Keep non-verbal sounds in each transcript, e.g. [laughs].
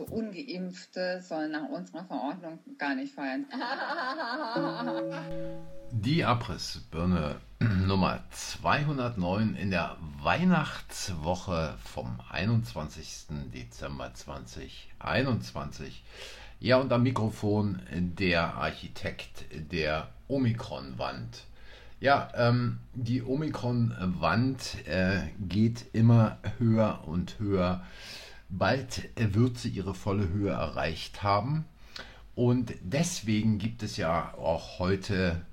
so ungeimpfte sollen nach unserer Verordnung gar nicht feiern. [laughs] Die Abrissbirne [clears throat] Nummer 209 in der Weihnachtswoche vom 21. Dezember 2021. Ja, und am Mikrofon der Architekt der Omikron-Wand. Ja, ähm, die Omikron-Wand äh, geht immer höher und höher. Bald wird sie ihre volle Höhe erreicht haben. Und deswegen gibt es ja auch heute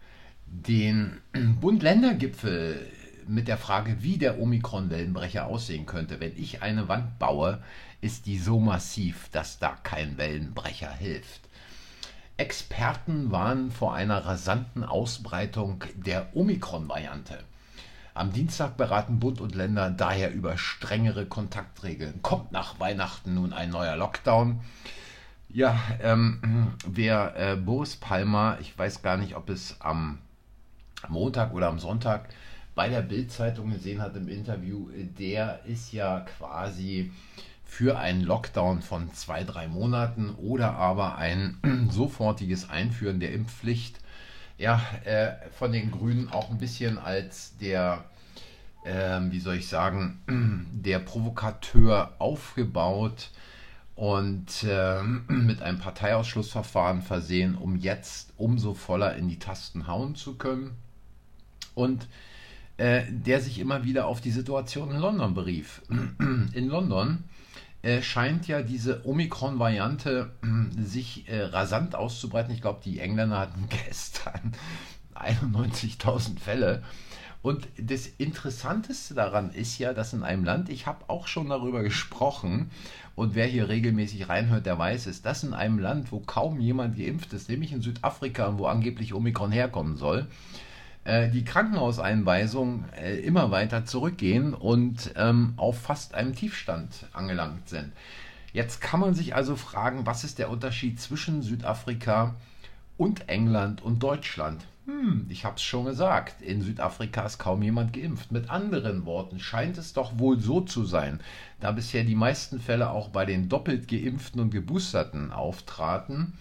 den [clears throat] Bund-Länder-Gipfel mit der Frage, wie der Omikron-Wellenbrecher aussehen könnte. Wenn ich eine Wand baue, ist die so massiv, dass da kein Wellenbrecher hilft. Experten warnen vor einer rasanten Ausbreitung der Omikron-Variante. Am Dienstag beraten Bund und Länder daher über strengere Kontaktregeln. Kommt nach Weihnachten nun ein neuer Lockdown? Ja, ähm, wer äh, Boris Palmer, ich weiß gar nicht, ob es am Montag oder am Sonntag bei der Bild-Zeitung gesehen hat im Interview, der ist ja quasi für einen Lockdown von zwei, drei Monaten oder aber ein [clears throat] sofortiges Einführen der Impfpflicht. Ja, äh, von den Grünen auch ein bisschen als der, äh, wie soll ich sagen, [clears throat] der Provokateur aufgebaut und äh, [clears throat] mit einem Parteiausschlussverfahren versehen, um jetzt umso voller in die Tasten hauen zu können. Und äh, der sich immer wieder auf die Situation in London berief. [clears throat] In London äh, scheint ja diese Omikron-Variante äh, sich äh, rasant auszubreiten. Ich glaube, die Engländer hatten [laughs] gestern 91.000 Fälle. Und das Interessanteste daran ist ja, dass in einem Land, ich habe auch schon darüber gesprochen, und wer hier regelmäßig reinhört, der weiß es, dass in einem Land, wo kaum jemand geimpft ist, nämlich in Südafrika, wo angeblich Omikron herkommen soll, äh, die Krankenhauseinweisungen äh, immer weiter zurückgehen und ähm, auf fast einem Tiefstand angelangt sind. Jetzt kann man sich also fragen, was ist der Unterschied zwischen Südafrika und England und Deutschland? Hm, ich habe es schon gesagt, in Südafrika ist kaum jemand geimpft. Mit anderen Worten scheint es doch wohl so zu sein, da bisher die meisten Fälle auch bei den doppelt geimpften und geboosterten auftraten,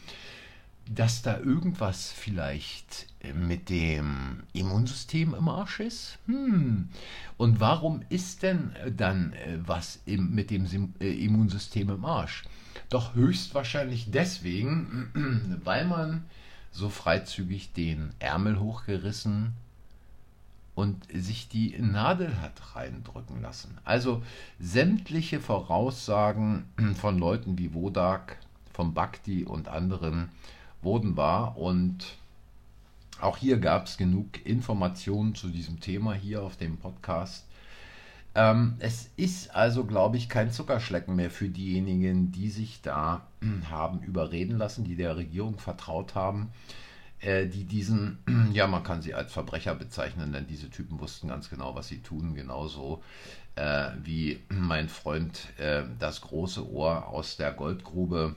dass da irgendwas vielleicht mit dem Immunsystem im Arsch ist? Hm. Und warum ist denn dann äh, was mit dem äh, Immunsystem im Arsch? Doch höchstwahrscheinlich deswegen, [clears throat] weil man so freizügig den Ärmel hochgerissen und sich die Nadel hat reindrücken lassen. Also sämtliche Voraussagen [clears throat] von Leuten wie Wodak, vom Bhakti und anderen wurden wahr und auch hier gab es genug Informationen zu diesem Thema hier auf dem Podcast. Ähm, es ist also, glaube ich, kein Zuckerschlecken mehr für diejenigen, die sich da haben überreden lassen, die der Regierung vertraut haben, äh, die diesen, ja, man kann sie als Verbrecher bezeichnen, denn diese Typen wussten ganz genau, was sie tun, genauso äh, wie mein Freund äh, das große Ohr aus der Goldgrube,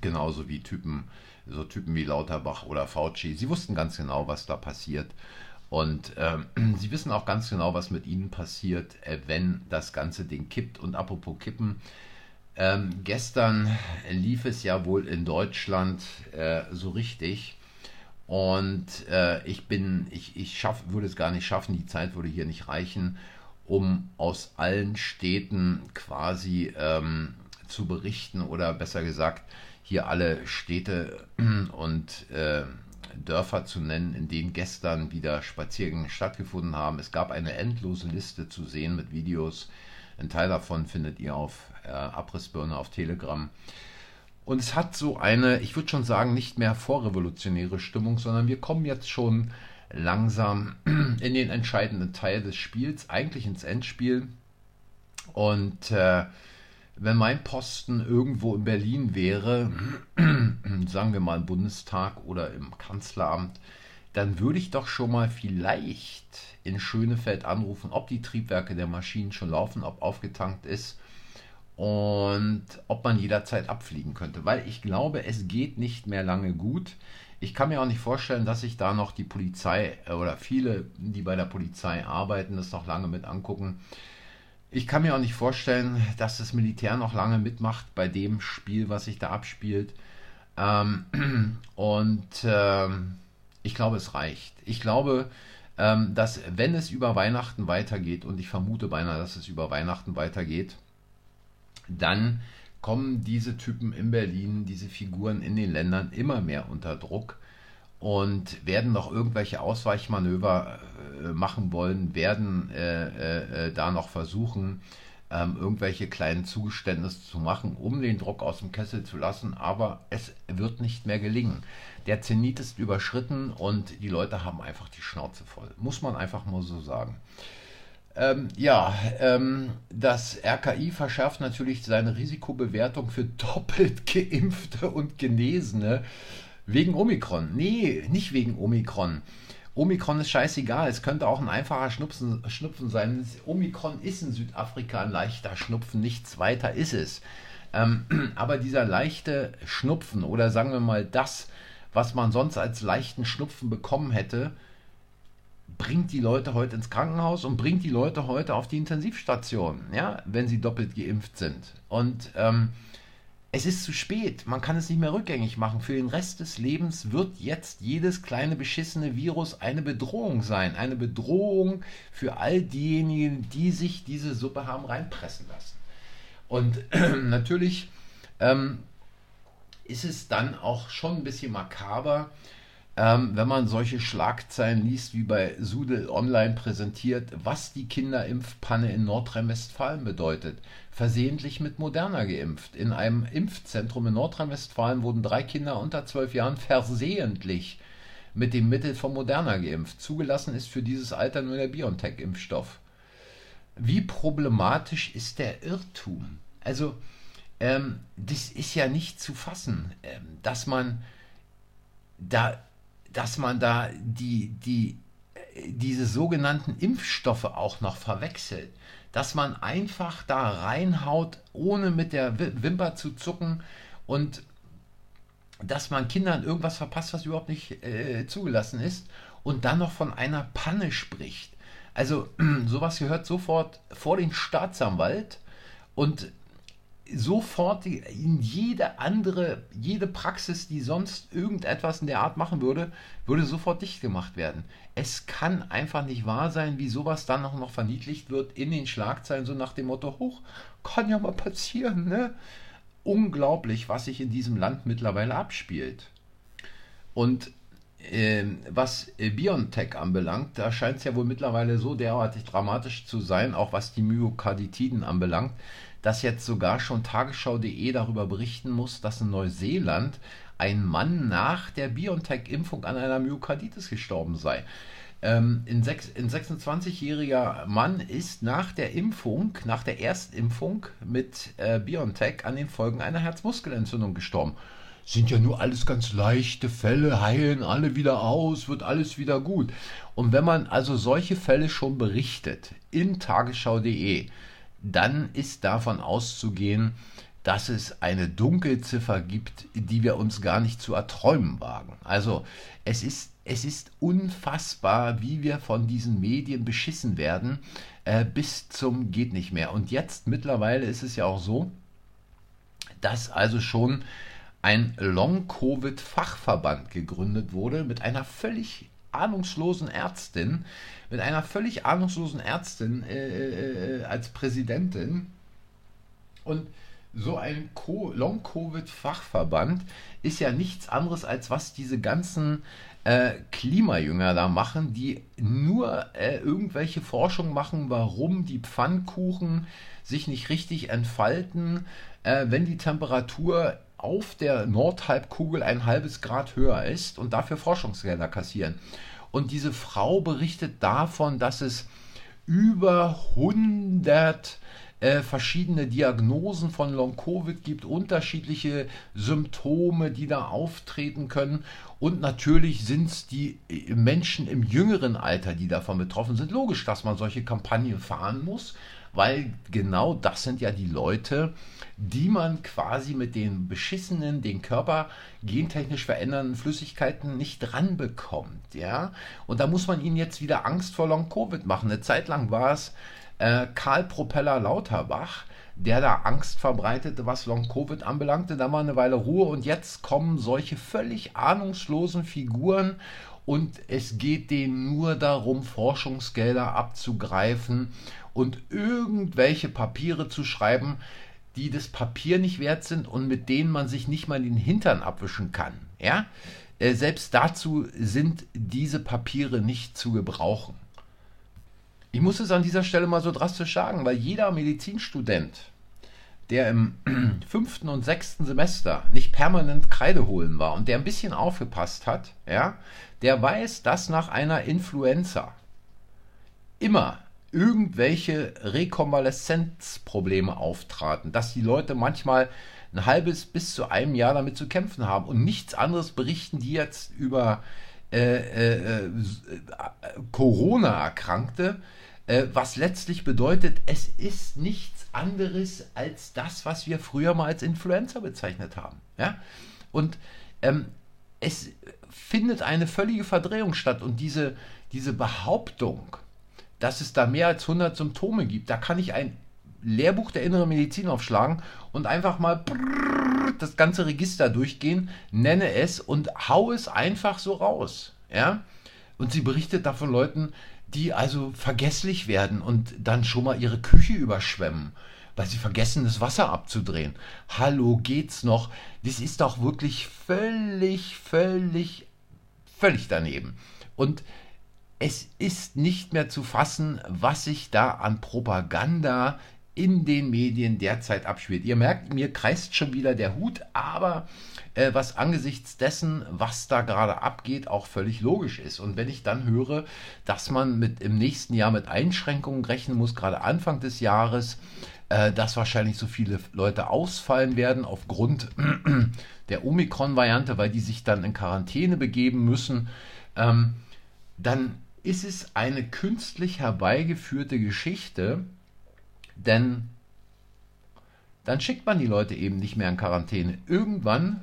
genauso wie Typen, so Typen wie Lauterbach oder Fauci, sie wussten ganz genau, was da passiert. Und ähm, [clears throat] sie wissen auch ganz genau, was mit ihnen passiert, äh, wenn das ganze Ding kippt. Und apropos kippen, ähm, gestern lief es ja wohl in Deutschland äh, so richtig. Und äh, ich bin, ich, ich schaff, würde es gar nicht schaffen, die Zeit würde hier nicht reichen, um aus allen Städten quasi ähm, zu berichten oder besser gesagt, hier alle Städte [clears throat] und äh, Dörfer zu nennen, in denen gestern wieder Spaziergänge stattgefunden haben. Es gab eine endlose Liste zu sehen mit Videos. Ein Teil davon findet ihr auf äh, Abrissbirne auf Telegram. Und es hat so eine, ich würde schon sagen, nicht mehr vorrevolutionäre Stimmung, sondern wir kommen jetzt schon langsam [clears throat] in den entscheidenden Teil des Spiels, eigentlich ins Endspiel. Und äh, wenn mein Posten irgendwo in Berlin wäre, [clears throat] sagen wir mal im Bundestag oder im Kanzleramt, dann würde ich doch schon mal vielleicht in Schönefeld anrufen, ob die Triebwerke der Maschinen schon laufen, ob aufgetankt ist und ob man jederzeit abfliegen könnte. Weil ich glaube, es geht nicht mehr lange gut. Ich kann mir auch nicht vorstellen, dass sich da noch die Polizei oder viele, die bei der Polizei arbeiten, das noch lange mit angucken ich kann mir auch nicht vorstellen, dass das Militär noch lange mitmacht bei dem Spiel, was sich da abspielt. Ähm, [clears throat] und ähm, ich glaube, es reicht. Ich glaube, ähm, dass wenn es über Weihnachten weitergeht, und ich vermute beinahe, dass es über Weihnachten weitergeht, dann kommen diese Typen in Berlin, diese Figuren in den Ländern immer mehr unter Druck und werden noch irgendwelche Ausweichmanöver äh, machen wollen, werden äh, äh, äh, da noch versuchen, ähm, irgendwelche kleinen Zugeständnisse zu machen, um den Druck aus dem Kessel zu lassen, aber es wird nicht mehr gelingen. Der Zenit ist überschritten und die Leute haben einfach die Schnauze voll. Muss man einfach mal so sagen. Ähm, ja, ähm, das RKI verschärft natürlich seine Risikobewertung für [laughs] doppelt geimpfte und Genesene wegen Omikron. Nee, nicht wegen Omikron. Omikron ist scheißegal. Es könnte auch ein einfacher Schnupfen, Schnupfen sein. Omikron ist in Südafrika ein leichter Schnupfen. Nichts weiter ist es. Ähm, [clears throat] aber dieser leichte Schnupfen oder sagen wir mal das, was man sonst als leichten Schnupfen bekommen hätte, bringt die Leute heute ins Krankenhaus und bringt die Leute heute auf die Intensivstation, ja, wenn sie doppelt geimpft sind. Und ähm, es ist zu spät. Man kann es nicht mehr rückgängig machen. Für den Rest des Lebens wird jetzt jedes kleine beschissene Virus eine Bedrohung sein. Eine Bedrohung für all diejenigen, die sich diese Suppe haben reinpressen lassen. Und [clears throat] natürlich ähm, ist es dann auch schon ein bisschen makaber, ähm, wenn man solche Schlagzeilen liest, wie bei Sudel Online präsentiert, was die Kinderimpfpanne in Nordrhein-Westfalen bedeutet. Versehentlich mit Moderna geimpft. In einem Impfzentrum in Nordrhein-Westfalen wurden drei Kinder unter zwölf Jahren versehentlich mit dem Mittel von Moderna geimpft. Zugelassen ist für dieses Alter nur der BioNTech-Impfstoff. Wie problematisch ist der Irrtum? Also, ähm, das ist ja nicht zu fassen, ähm, dass man da dass man da die, die, diese sogenannten Impfstoffe auch noch verwechselt. Dass man einfach da reinhaut, ohne mit der Wimper zu zucken und dass man Kindern irgendwas verpasst, was überhaupt nicht äh, zugelassen ist und dann noch von einer Panne spricht. Also [clears throat] sowas gehört sofort vor den Staatsanwalt und sofort in jede andere, jede Praxis, die sonst irgendetwas in der Art machen würde, würde sofort dicht gemacht werden. Es kann einfach nicht wahr sein, wie sowas dann auch noch verniedlicht wird in den Schlagzeilen, so nach dem Motto, hoch, kann ja mal passieren, ne? Unglaublich, was sich in diesem Land mittlerweile abspielt. Und äh, was BioNTech anbelangt, da scheint es ja wohl mittlerweile so derartig dramatisch zu sein, auch was die Myokarditiden anbelangt, dass jetzt sogar schon tagesschau.de darüber berichten muss, dass in Neuseeland ein Mann nach der BioNTech-Impfung an einer Myokarditis gestorben sei. Ähm, ein 26-jähriger Mann ist nach der Impfung, nach der Erstimpfung mit äh, BioNTech an den Folgen einer Herzmuskelentzündung gestorben. Sind ja nur alles ganz leichte Fälle, heilen alle wieder aus, wird alles wieder gut. Und wenn man also solche Fälle schon berichtet in tagesschau.de, dann ist davon auszugehen, dass es eine Dunkelziffer gibt, die wir uns gar nicht zu erträumen wagen. Also es ist, es ist unfassbar, wie wir von diesen Medien beschissen werden, äh, bis zum geht nicht mehr. Und jetzt mittlerweile ist es ja auch so, dass also schon ein Long-Covid-Fachverband gegründet wurde mit einer völlig ahnungslosen Ärztin, mit einer völlig ahnungslosen Ärztin äh, äh, äh als Präsidentin. Und so ein Long-Covid-Fachverband ist ja nichts anderes, als was diese ganzen äh, Klimajünger da machen, die nur äh, irgendwelche Forschung machen, warum die Pfannkuchen sich nicht richtig entfalten, äh, wenn die Temperatur auf der Nordhalbkugel ein halbes Grad höher ist und dafür Forschungsgelder kassieren. Und diese Frau berichtet davon, dass es über 100 äh, verschiedene Diagnosen von Long-Covid gibt, unterschiedliche Symptome, die da auftreten können. Und natürlich sind es die äh, Menschen im jüngeren Alter, die davon betroffen sind. Logisch, dass man solche Kampagnen fahren muss, weil genau das sind ja die Leute, die man quasi mit den beschissenen, den Körper gentechnisch verändernden Flüssigkeiten nicht ranbekommt. Ja? Und da muss man ihnen jetzt wieder Angst vor Long-Covid machen. Eine Zeit lang war es äh, Karl Propeller Lauterbach, der da Angst verbreitete, was Long-Covid anbelangte. Da war eine Weile Ruhe und jetzt kommen solche völlig ahnungslosen Figuren und es geht denen nur darum, Forschungsgelder abzugreifen und irgendwelche Papiere zu schreiben, die das Papier nicht wert sind und mit denen man sich nicht mal den Hintern abwischen kann. Ja? Äh, selbst dazu sind diese Papiere nicht zu gebrauchen. Ich muss es an dieser Stelle mal so drastisch sagen, weil jeder Medizinstudent, der im [clears throat] fünften und sechsten Semester nicht permanent Kreide holen war und der ein bisschen aufgepasst hat, ja, der weiß, dass nach einer Influenza immer irgendwelche Rekonvaleszenzprobleme auftraten, dass die Leute manchmal ein halbes bis zu einem Jahr damit zu kämpfen haben. Und nichts anderes berichten die jetzt über äh, äh, äh, Corona-Erkrankte, äh, was letztlich bedeutet, es ist nichts anderes als das, was wir früher mal als Influenza bezeichnet haben. Ja? Und ähm, es findet eine völlige Verdrehung statt und diese, diese Behauptung, dass es da mehr als 100 Symptome gibt, da kann ich ein Lehrbuch der inneren Medizin aufschlagen und einfach mal das ganze Register durchgehen, nenne es und hau es einfach so raus. Ja? Und sie berichtet da von Leuten, die also vergesslich werden und dann schon mal ihre Küche überschwemmen, weil sie vergessen, das Wasser abzudrehen. Hallo, geht's noch? Das ist doch wirklich völlig, völlig, völlig daneben. Und es ist nicht mehr zu fassen, was sich da an Propaganda in den Medien derzeit abspielt. Ihr merkt, mir kreist schon wieder der Hut, aber äh, was angesichts dessen, was da gerade abgeht, auch völlig logisch ist. Und wenn ich dann höre, dass man mit im nächsten Jahr mit Einschränkungen rechnen muss, gerade Anfang des Jahres, äh, dass wahrscheinlich so viele Leute ausfallen werden aufgrund [clears throat] der Omikron-Variante, weil die sich dann in Quarantäne begeben müssen, ähm, dann ist es eine künstlich herbeigeführte Geschichte, denn dann schickt man die Leute eben nicht mehr in Quarantäne. Irgendwann,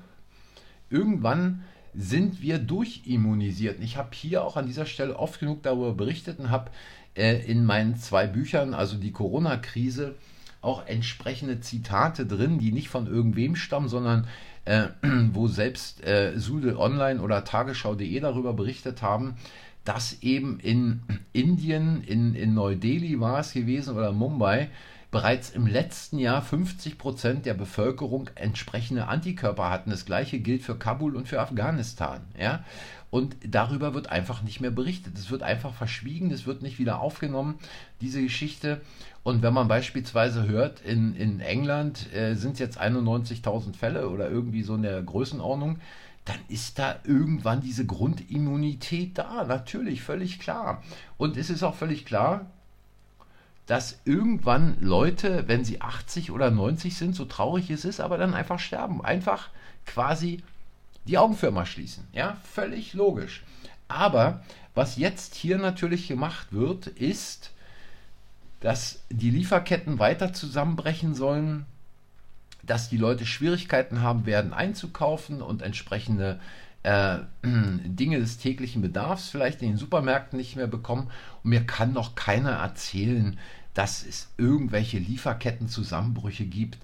irgendwann sind wir durchimmunisiert. Ich habe hier auch an dieser Stelle oft genug darüber berichtet und habe äh, in meinen zwei Büchern, also die Corona-Krise, auch entsprechende Zitate drin, die nicht von irgendwem stammen, sondern äh, [clears throat] wo selbst äh, Sudel Online oder Tagesschau.de darüber berichtet haben, dass eben in Indien, in, in Neu-Delhi war es gewesen oder Mumbai, bereits im letzten Jahr 50 Prozent der Bevölkerung entsprechende Antikörper hatten. Das gleiche gilt für Kabul und für Afghanistan. Ja? Und darüber wird einfach nicht mehr berichtet. Es wird einfach verschwiegen, es wird nicht wieder aufgenommen, diese Geschichte. Und wenn man beispielsweise hört, in, in England äh, sind es jetzt 91.000 Fälle oder irgendwie so in der Größenordnung, dann ist da irgendwann diese Grundimmunität da. Natürlich, völlig klar. Und es ist auch völlig klar, dass irgendwann Leute, wenn sie 80 oder 90 sind, so traurig es ist, aber dann einfach sterben. Einfach quasi die Augen für immer schließen. Ja, völlig logisch. Aber was jetzt hier natürlich gemacht wird, ist, dass die Lieferketten weiter zusammenbrechen sollen, dass die Leute Schwierigkeiten haben werden einzukaufen und entsprechende äh, [clears throat] Dinge des täglichen Bedarfs vielleicht in den Supermärkten nicht mehr bekommen. Und mir kann doch keiner erzählen, dass es irgendwelche Lieferkettenzusammenbrüche gibt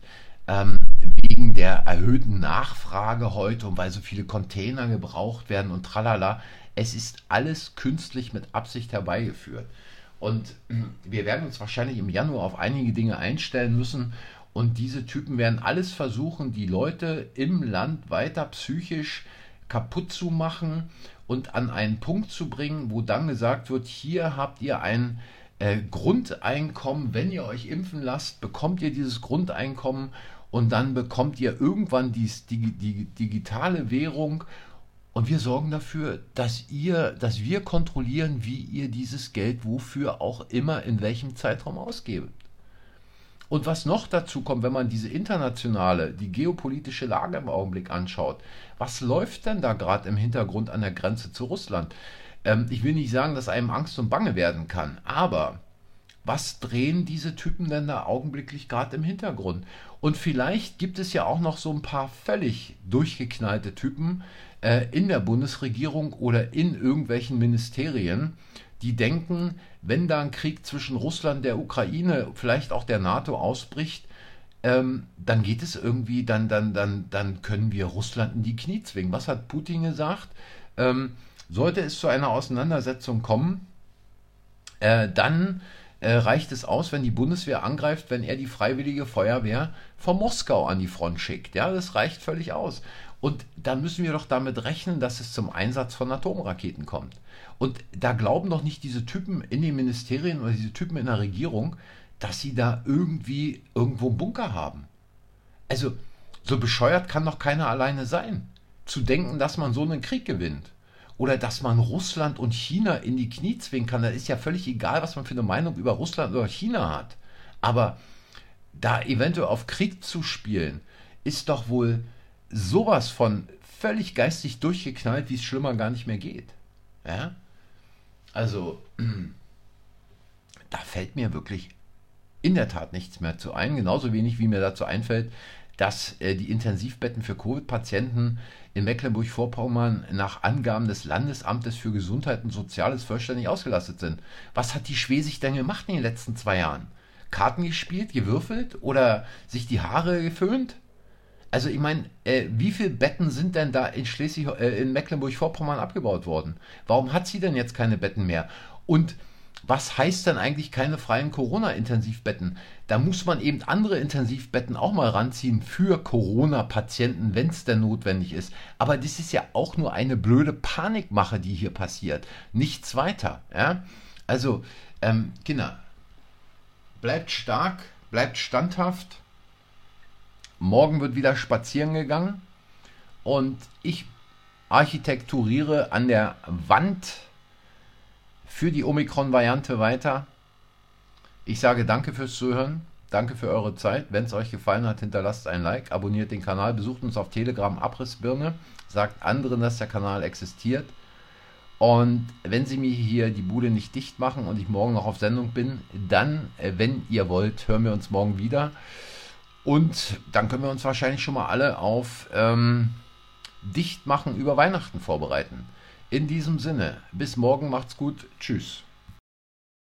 ähm, wegen der erhöhten Nachfrage heute und weil so viele Container gebraucht werden und tralala. Es ist alles künstlich mit Absicht herbeigeführt. Und wir werden uns wahrscheinlich im Januar auf einige Dinge einstellen müssen und diese Typen werden alles versuchen, die Leute im Land weiter psychisch kaputt zu machen und an einen Punkt zu bringen, wo dann gesagt wird, hier habt ihr ein äh, Grundeinkommen, wenn ihr euch impfen lasst, bekommt ihr dieses Grundeinkommen und dann bekommt ihr irgendwann die, die, die digitale Währung und wir sorgen dafür, dass ihr, dass wir kontrollieren, wie ihr dieses Geld wofür auch immer in welchem Zeitraum ausgebt. Und was noch dazu kommt, wenn man diese internationale, die geopolitische Lage im Augenblick anschaut, was läuft denn da gerade im Hintergrund an der Grenze zu Russland? Ähm, ich will nicht sagen, dass einem Angst und Bange werden kann, aber was drehen diese Typen denn da augenblicklich gerade im Hintergrund? Und vielleicht gibt es ja auch noch so ein paar völlig durchgeknallte Typen äh, in der Bundesregierung oder in irgendwelchen Ministerien, die denken, wenn da ein Krieg zwischen Russland, der Ukraine, vielleicht auch der NATO ausbricht, ähm, dann geht es irgendwie, dann, dann, dann, dann können wir Russland in die Knie zwingen. Was hat Putin gesagt? Ähm, sollte es zu einer Auseinandersetzung kommen, äh, dann äh, reicht es aus, wenn die Bundeswehr angreift, wenn er die freiwillige Feuerwehr von Moskau an die Front schickt. Ja, das reicht völlig aus. Und dann müssen wir doch damit rechnen, dass es zum Einsatz von Atomraketen kommt. Und da glauben doch nicht diese Typen in den Ministerien oder diese Typen in der Regierung, dass sie da irgendwie irgendwo einen Bunker haben. Also, so bescheuert kann doch keiner alleine sein. Zu denken, dass man so einen Krieg gewinnt. Oder dass man Russland und China in die Knie zwingen kann. Das ist ja völlig egal, was man für eine Meinung über Russland oder China hat. Aber da eventuell auf Krieg zu spielen, ist doch wohl sowas von völlig geistig durchgeknallt, wie es schlimmer gar nicht mehr geht. Ja? Also, [clears throat] da fällt mir wirklich in der Tat nichts mehr zu ein. Genauso wenig wie mir dazu einfällt, dass äh, die Intensivbetten für Covid-Patienten in Mecklenburg-Vorpommern nach Angaben des Landesamtes für Gesundheit und Soziales vollständig ausgelastet sind. Was hat die Schwesig denn gemacht in den letzten zwei Jahren? Karten gespielt, gewürfelt oder sich die Haare geföhnt? Also ich meine, äh, wie viele Betten sind denn da in äh, in Mecklenburg-Vorpommern abgebaut worden? Warum hat sie denn jetzt keine Betten mehr? Und was heißt denn eigentlich keine freien Corona-Intensivbetten? Da muss man eben andere Intensivbetten auch mal ranziehen für Corona-Patienten, wenn es denn notwendig ist. Aber das ist ja auch nur eine blöde Panikmache, die hier passiert. Nichts weiter. Ja? Also, ähm, Kinder, bleibt stark, bleibt standhaft. Morgen wird wieder spazieren gegangen und ich architekturiere an der Wand für die Omikron-Variante weiter. Ich sage danke fürs Zuhören. Danke für eure Zeit. Wenn es euch gefallen hat, hinterlasst ein Like, abonniert den Kanal, besucht uns auf Telegram Abrissbirne, sagt anderen, dass der Kanal existiert. Und wenn Sie mir hier die Bude nicht dicht machen und ich morgen noch auf Sendung bin, dann, äh, wenn ihr wollt, hören wir uns morgen wieder. Und dann können wir uns wahrscheinlich schon mal alle auf ähm, Dichtmachen über Weihnachten vorbereiten. In diesem Sinne, bis morgen macht's gut. Tschüss.